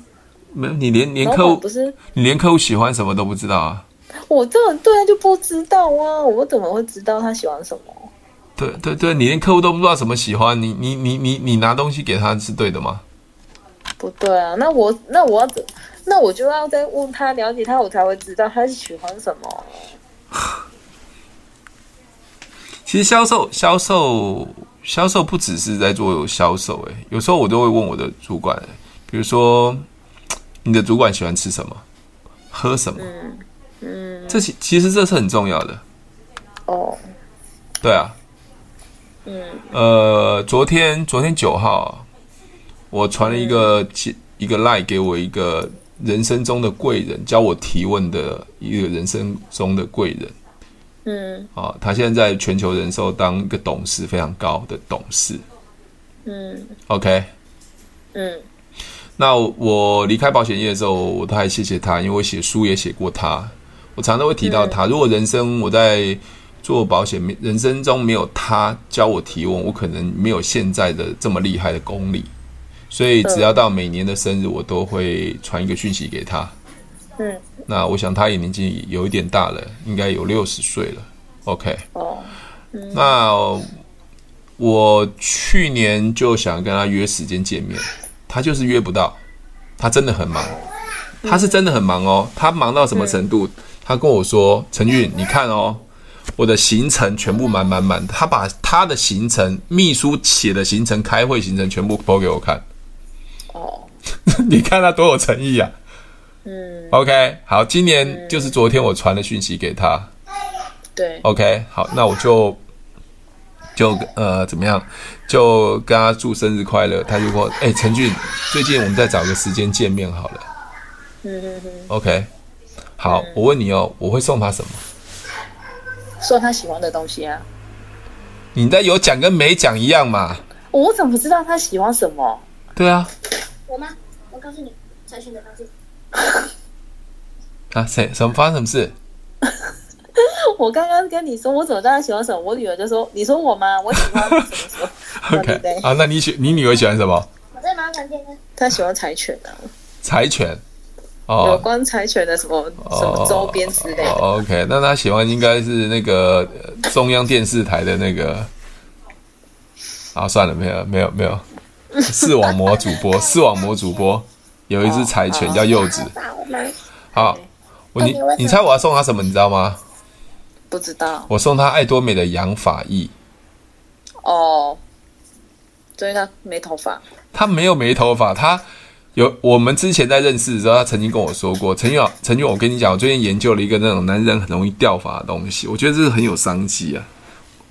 没有你连连客户不是你连客户喜欢什么都不知道啊？我这种对就不知道啊，我怎么会知道他喜欢什么？对对对，你连客户都不知道什么喜欢，你你你你你拿东西给他是对的吗？不对啊，那我那我要怎，那我就要再问他了解他，我才会知道他是喜欢什么。其实销售销售销售不只是在做销售，哎，有时候我都会问我的主管，比如说，你的主管喜欢吃什么，喝什么？嗯，嗯，这其其实这是很重要的。哦，对啊，嗯，呃，昨天昨天九号，我传了一个、嗯、一个 line 给我一个人生中的贵人，教我提问的一个人生中的贵人。嗯，啊，他现在在全球人寿当一个董事，非常高的董事。嗯，OK，嗯。那我离开保险业的时候，我都还谢谢他，因为我写书也写过他。我常常会提到他。如果人生我在做保险，人生中没有他教我提问，我可能没有现在的这么厉害的功力。所以只要到每年的生日，我都会传一个讯息给他。嗯，那我想他也年纪有一点大了，应该有六十岁了。OK，哦，那我去年就想跟他约时间见面。他就是约不到，他真的很忙，他是真的很忙哦。他忙到什么程度？他跟我说：“陈俊，你看哦，我的行程全部满满满。”他把他的行程、秘书写的行程、开会行程全部播给我看。哦，你看他多有诚意啊！嗯，OK，好，今年就是昨天我传的讯息给他。对，OK，好，那我就。就呃怎么样？就跟他祝生日快乐。他就说：“哎、欸，陈俊，最近我们再找个时间见面好了。”嗯嗯嗯。OK，好，嗯、我问你哦，我会送他什么？送他喜欢的东西啊。你的有讲跟没讲一样嘛？我怎么知道他喜欢什么？对啊。我吗？我告诉你，陈俊的东西。啊，谁？什么发生什么事？我刚刚跟你说，我怎么知道他喜欢什么？我女儿就说：“你说我吗？我喜欢什么什么。” OK 啊，那你喜你女儿喜欢什么？我在麻烦店呢。她喜欢柴犬啊。柴犬。哦。有关柴犬的什么什么周边之类的。OK，那她喜欢应该是那个中央电视台的那个。啊，算了，没有没有没有。视网膜主播，视网膜主播有一只柴犬叫柚子。好，我你你猜我要送他什么？你知道吗？不知道。我送他爱多美的养发液。哦，所以他没头发。他没有没头发，他有。我们之前在认识的时候，他曾经跟我说过，曾经曾经我跟你讲，我最近研究了一个那种男人很容易掉发的东西，我觉得这是很有商机啊。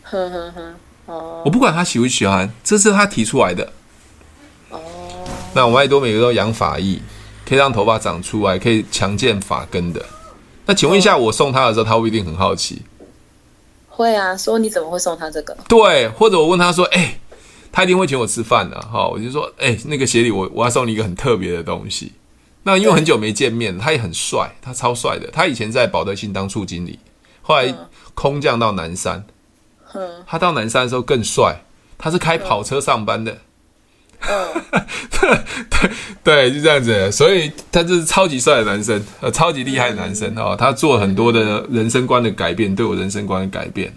呵呵呵，哦。我不管他喜不喜欢，这是他提出来的。哦那我们爱多美都养发液，可以让头发长出来，可以强健发根的。那请问一下，我送他的时候，他会不一定很好奇？会啊，说你怎么会送他这个？对，或者我问他说：“哎、欸，他一定会请我吃饭的、啊。”哈，我就说：“哎、欸，那个协理，我我要送你一个很特别的东西。”那因为很久没见面，他也很帅，他超帅的。他以前在保德信当处经理，后来空降到南山。嗯，他到南山的时候更帅，他是开跑车上班的。嗯，对对，就这样子，所以他就是超级帅的男生，呃，超级厉害的男生哦。他做很多的人生观的改变，对我人生观的改变。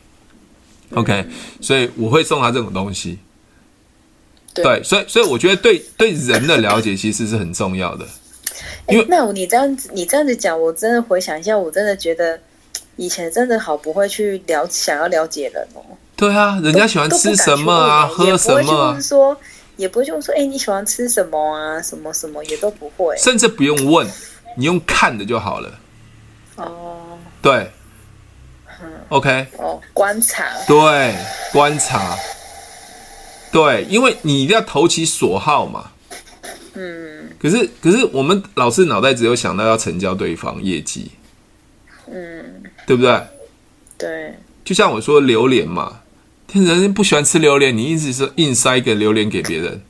OK，所以我会送他这种东西。对，所以所以我觉得对对人的了解其实是很重要的。因为那你这样子你这样子讲，我真的回想一下，我真的觉得以前真的好不会去了想要了解人哦。对啊，人家喜欢吃什么啊，喝什么？说。也不会就说，哎、欸，你喜欢吃什么啊？什么什么也都不会，甚至不用问，你用看的就好了。哦，对，嗯，OK，哦，观察，对，观察，对，因为你一定要投其所好嘛。嗯，可是可是我们老是脑袋只有想到要成交对方业绩，嗯，对不对？对，就像我说榴莲嘛。人家不喜欢吃榴莲，你一直是硬塞一个榴莲给别人，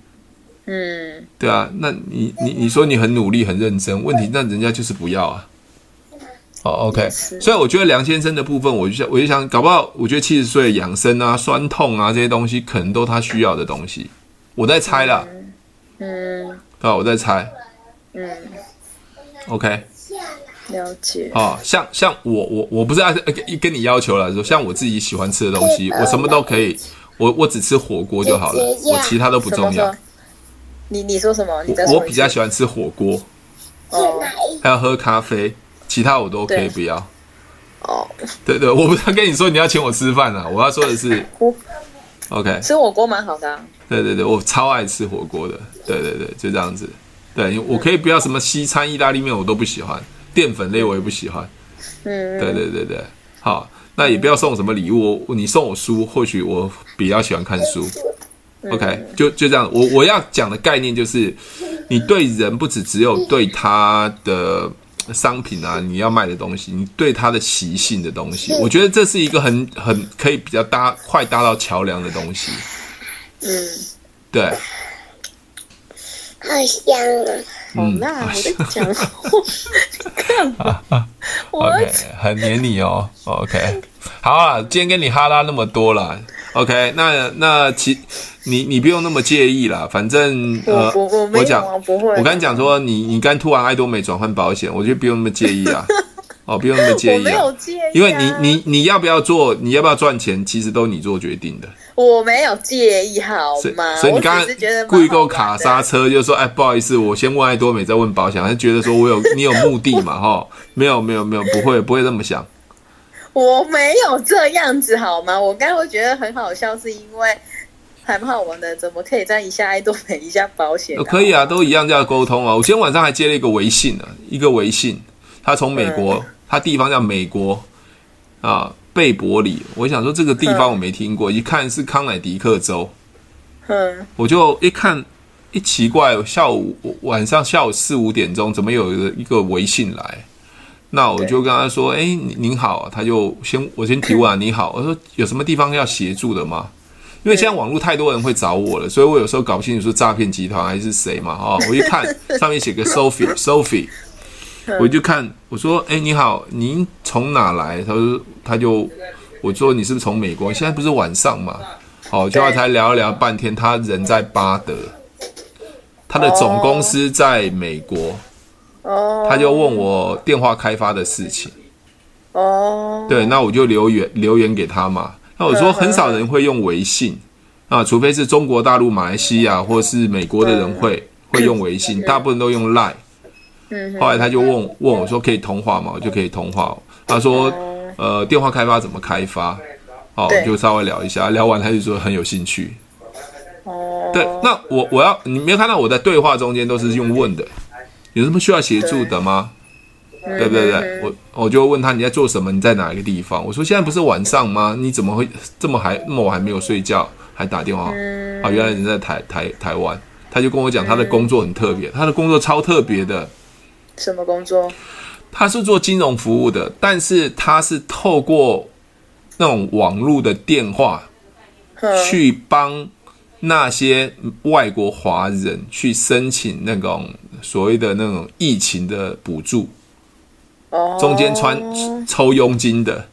嗯，对啊，那你你你说你很努力很认真，问题那人家就是不要啊。哦，OK，所以我觉得梁先生的部分，我就想我就想，搞不好我觉得七十岁养生啊、酸痛啊这些东西，可能都他需要的东西。我在猜啦，嗯，啊，我在猜，嗯，OK。了解哦，像像我我我不是按跟你要求了，说像我自己喜欢吃的东西，我什么都可以，我我只吃火锅就好了，我其他都不重要。你你说什么？你我比较喜欢吃火锅，哦，还要喝咖啡，其他我都可以不要。哦，对对，我不是要跟你说你要请我吃饭啊，我要说的是，OK，吃火锅蛮好的。对对对，我超爱吃火锅的，对对对，就这样子。对，我可以不要什么西餐、意大利面，我都不喜欢。淀粉类我也不喜欢，嗯，对对对对，好，那也不要送什么礼物，你送我书，或许我比较喜欢看书，OK，就就这样，我我要讲的概念就是，你对人不只只有对他的商品啊，你要卖的东西，你对他的习性的东西，我觉得这是一个很很可以比较搭快搭到桥梁的东西，嗯，对。好香啊！嗯，那我在讲话，干嘛？我 OK，很黏你哦。OK，好啊，今天跟你哈拉那么多了。OK，那那其你你不用那么介意啦，反正呃，我我我讲不会，我刚讲说你你刚突然爱多美转换保险，我觉得不用那么介意啊。哦，不用那么介意啊，没有介意啊，因为你你你要不要做，你要不要赚钱，其实都你做决定的。我没有介意，好吗？所以你刚刚故意给我卡刹车，就是说，哎，不好意思，我先问爱多美，再问保险，还是觉得说我有 你有目的嘛？哈，没有没有没有，不会不会这么想。我没有这样子，好吗？我刚刚会觉得很好笑，是因为 还蛮好玩的，怎么可以在一下爱多美，一下保险？可以啊，都一样这样沟通啊。我今天晚上还接了一个微信呢，一个微信，他从美国，他地方叫美国啊。贝伯里，我想说这个地方我没听过，一看是康乃狄克州，嗯，我就一看一奇怪，下午晚上下午四五点钟，怎么有一个一个微信来？那我就跟他说：“哎，您好。”他就先我先提问啊，你好，我说有什么地方要协助的吗？因为现在网络太多人会找我了，所以我有时候搞不清楚是诈骗集团还是谁嘛。哈，我一看 上面写个 Sophie，Sophie。我就看，我说：“哎、欸，你好，您从哪来？”他说：“他就，我说你是不是从美国？现在不是晚上嘛？好，就才聊了聊半天，他人在巴德，他的总公司在美国。哦，他就问我电话开发的事情。哦，对，那我就留言留言给他嘛。那我说很少人会用微信啊，除非是中国大陆、马来西亚或是美国的人会会用微信，大部分都用 Line。后来他就问问我说可以通话吗？我就可以通话。他说呃电话开发怎么开发？哦，就稍微聊一下，聊完他就说很有兴趣。哦，对，那我我要你没有看到我在对话中间都是用问的，有什么需要协助的吗？对不对对？我我就问他你在做什么？你在哪一个地方？我说现在不是晚上吗？你怎么会这么还那么晚还没有睡觉还打电话？啊，原来人在台台台湾。他就跟我讲他的工作很特别，他的工作超特别的。什么工作？他是做金融服务的，但是他是透过那种网络的电话去帮那些外国华人去申请那种所谓的那种疫情的补助。中间穿抽佣金的，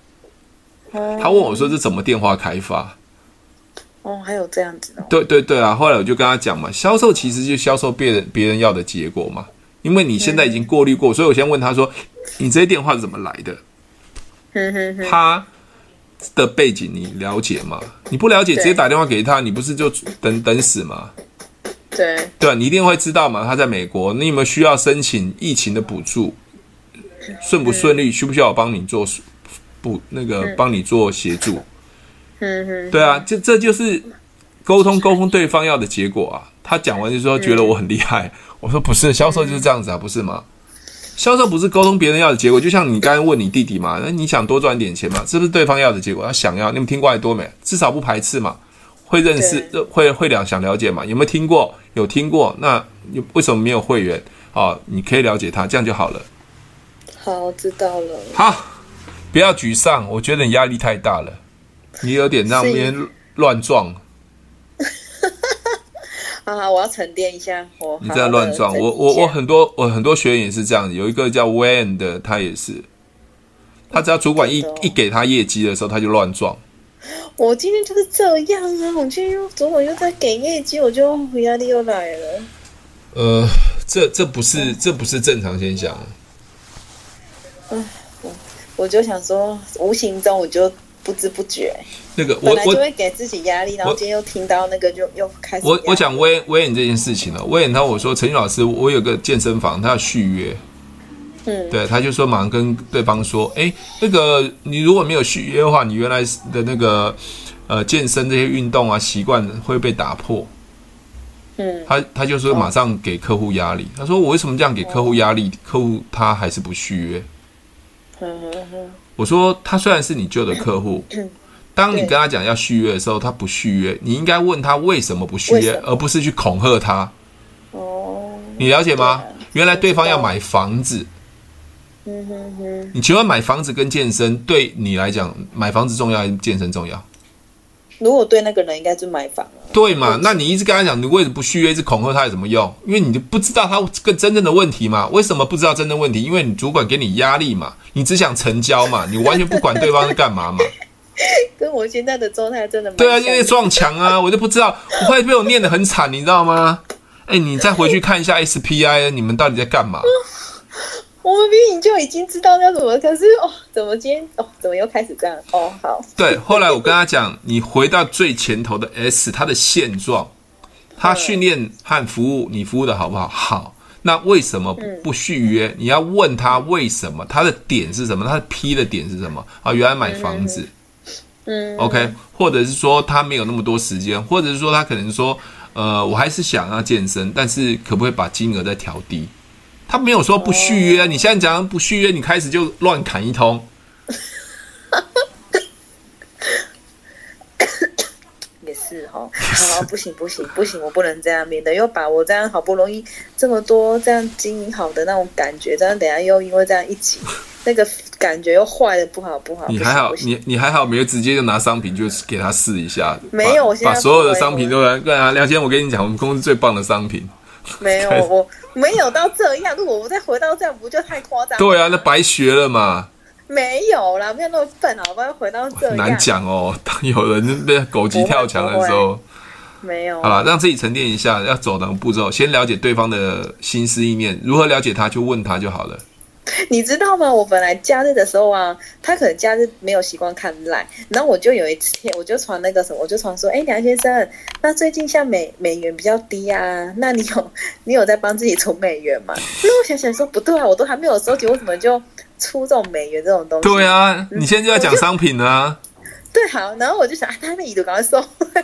他问我说：“这怎么电话开发？”哦，还有这样子哦。对对对啊！后来我就跟他讲嘛，销售其实就销售别人别人要的结果嘛，因为你现在已经过滤过，所以我先问他说：“你这些电话是怎么来的？”他的背景你了解吗？你不了解，直接打电话给他，你不是就等等死吗？对对啊，你一定会知道嘛。他在美国，你有没有需要申请疫情的补助？顺不顺利？需不需要我帮你做补那个帮你做协助？嗯哼，对啊，这这就是沟通沟通对方要的结果啊。他讲完就说觉得我很厉害，我说不是，销售就是这样子啊，不是吗？销售不是沟通别人要的结果，就像你刚刚问你弟弟嘛，那你想多赚点钱嘛，是不是对方要的结果？他想要，你们听过爱多美？至少不排斥嘛，会认识，会会了想了解嘛？有没有听过？有听过？那你为什么没有会员啊？你可以了解他，这样就好了。好，知道了。好，不要沮丧，我觉得你压力太大了，你有点让别人乱撞。好好，我要沉淀一下。我你在乱撞，我我我很多我很多学员也是这样子，有一个叫 Wayne 的，他也是，他只要主管一一给他业绩的时候，他就乱撞。我今天就是这样啊，我今天又主管又在给业绩，我就压力又来了。呃，这这不是这不是正常现象。嗯，我我就想说，无形中我就不知不觉，那个我我就会给自己压力，然后今天又听到那个就又开始。我我讲威威远这件事情了，威远他我说陈宇老师，我有个健身房，他要续约，嗯，对，他就说马上跟对方说，哎，那个你如果没有续约的话，你原来的那个呃健身这些运动啊习惯会被打破，嗯，他他就说马上给客户压力，他说我为什么这样给客户压力？客户他还是不续约。我说他虽然是你旧的客户，当你跟他讲要续约的时候，他不续约，你应该问他为什么不续约，而不是去恐吓他。哦，你了解吗？原来对方要买房子。嗯哼哼。你请问买房子跟健身对你来讲，买房子重要还是健身重要？如果对那个人应该是买房。对嘛？那你一直跟他讲，你为什么不续约？一直恐吓他有什么用？因为你就不知道他个真正的问题嘛？为什么不知道真正问题？因为你主管给你压力嘛？你只想成交嘛？你完全不管对方是干嘛嘛？跟我现在的状态真的对啊，因为撞墙啊，我就不知道，我会被我念得很惨，你知道吗？哎，你再回去看一下 SPI，你们到底在干嘛？我们明明就已经知道要怎么，可是哦，怎么今天哦，怎么又开始这样？哦，好。对，后来我跟他讲，你回到最前头的 S，他的现状，他训练和服务，你服务的好不好？好。那为什么不续约？你要问他为什么？他的点是什么？他的 P 的点是什么？啊，原来买房子。嗯。OK，或者是说他没有那么多时间，或者是说他可能说，呃，我还是想要健身，但是可不可以把金额再调低？他没有说不续约，你现在讲不续约，你开始就乱砍一通。也是哈，好，不行不行不行，我不能这样，免得又把我这样好不容易这么多这样经营好的那种感觉，这样等下又因为这样一起，那个感觉又坏了，不好不好。你还好，你你还好，没有直接就拿商品就给他试一下。没有，我现在把所有的商品都来。对啊，梁先，我跟你讲，我们公司最棒的商品。没有 我。没有到这样，如果我再回到这样，不就太夸张？对啊，那白学了嘛。没有啦，没有那么笨，好不要？回到这样难讲哦。当有人被狗急跳墙的时候，没有。好了，让自己沉淀一下，要走哪个步骤？先了解对方的心思意念，如何了解他，就问他就好了。你知道吗？我本来假日的时候啊，他可能假日没有习惯看 LINE，然后我就有一天，我就传那个什么，我就传说，哎，梁先生，那最近像美美元比较低啊，那你有 你有在帮自己存美元吗？那我想想说，不对啊，我都还没有收集，为什么就出这种美元这种东西？对啊，你现在就要讲商品啊。对，好，然后我就想，啊，他那已读赶快收回来，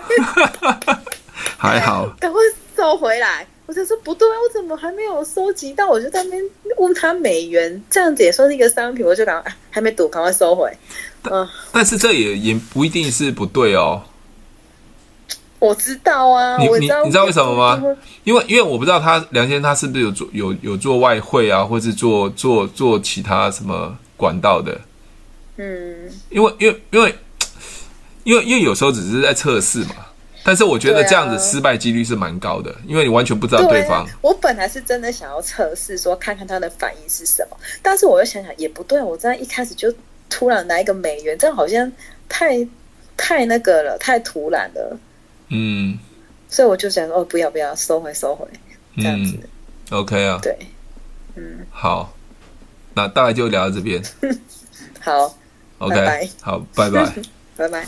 还好，赶快收回来。我就说不对啊，我怎么还没有收集到？我就在那边问他美元，这样子也算是一个商品。我就赶快还没赌，赶快收回。嗯，但是这也也不一定是不对哦。我知道啊，你我知道你你知道为什么吗？因为因为我不知道他梁先生他是不是有做有有做外汇啊，或是做做做其他什么管道的。嗯，因为因为因为因为因为有时候只是在测试嘛。但是我觉得这样子失败几率是蛮高的，因为你完全不知道对方。对啊，我本来是真的想要测试，说看看他的反应是什么。但是我又想想，也不对，我这样一开始就突然来一个美元，这样好像太太那个了，太突然了。嗯。所以我就想说，哦，不要不要，收回收回，这样子。嗯、OK 啊。对。嗯。好，那大概就聊到这边。好。OK。拜拜。好，拜拜。拜拜。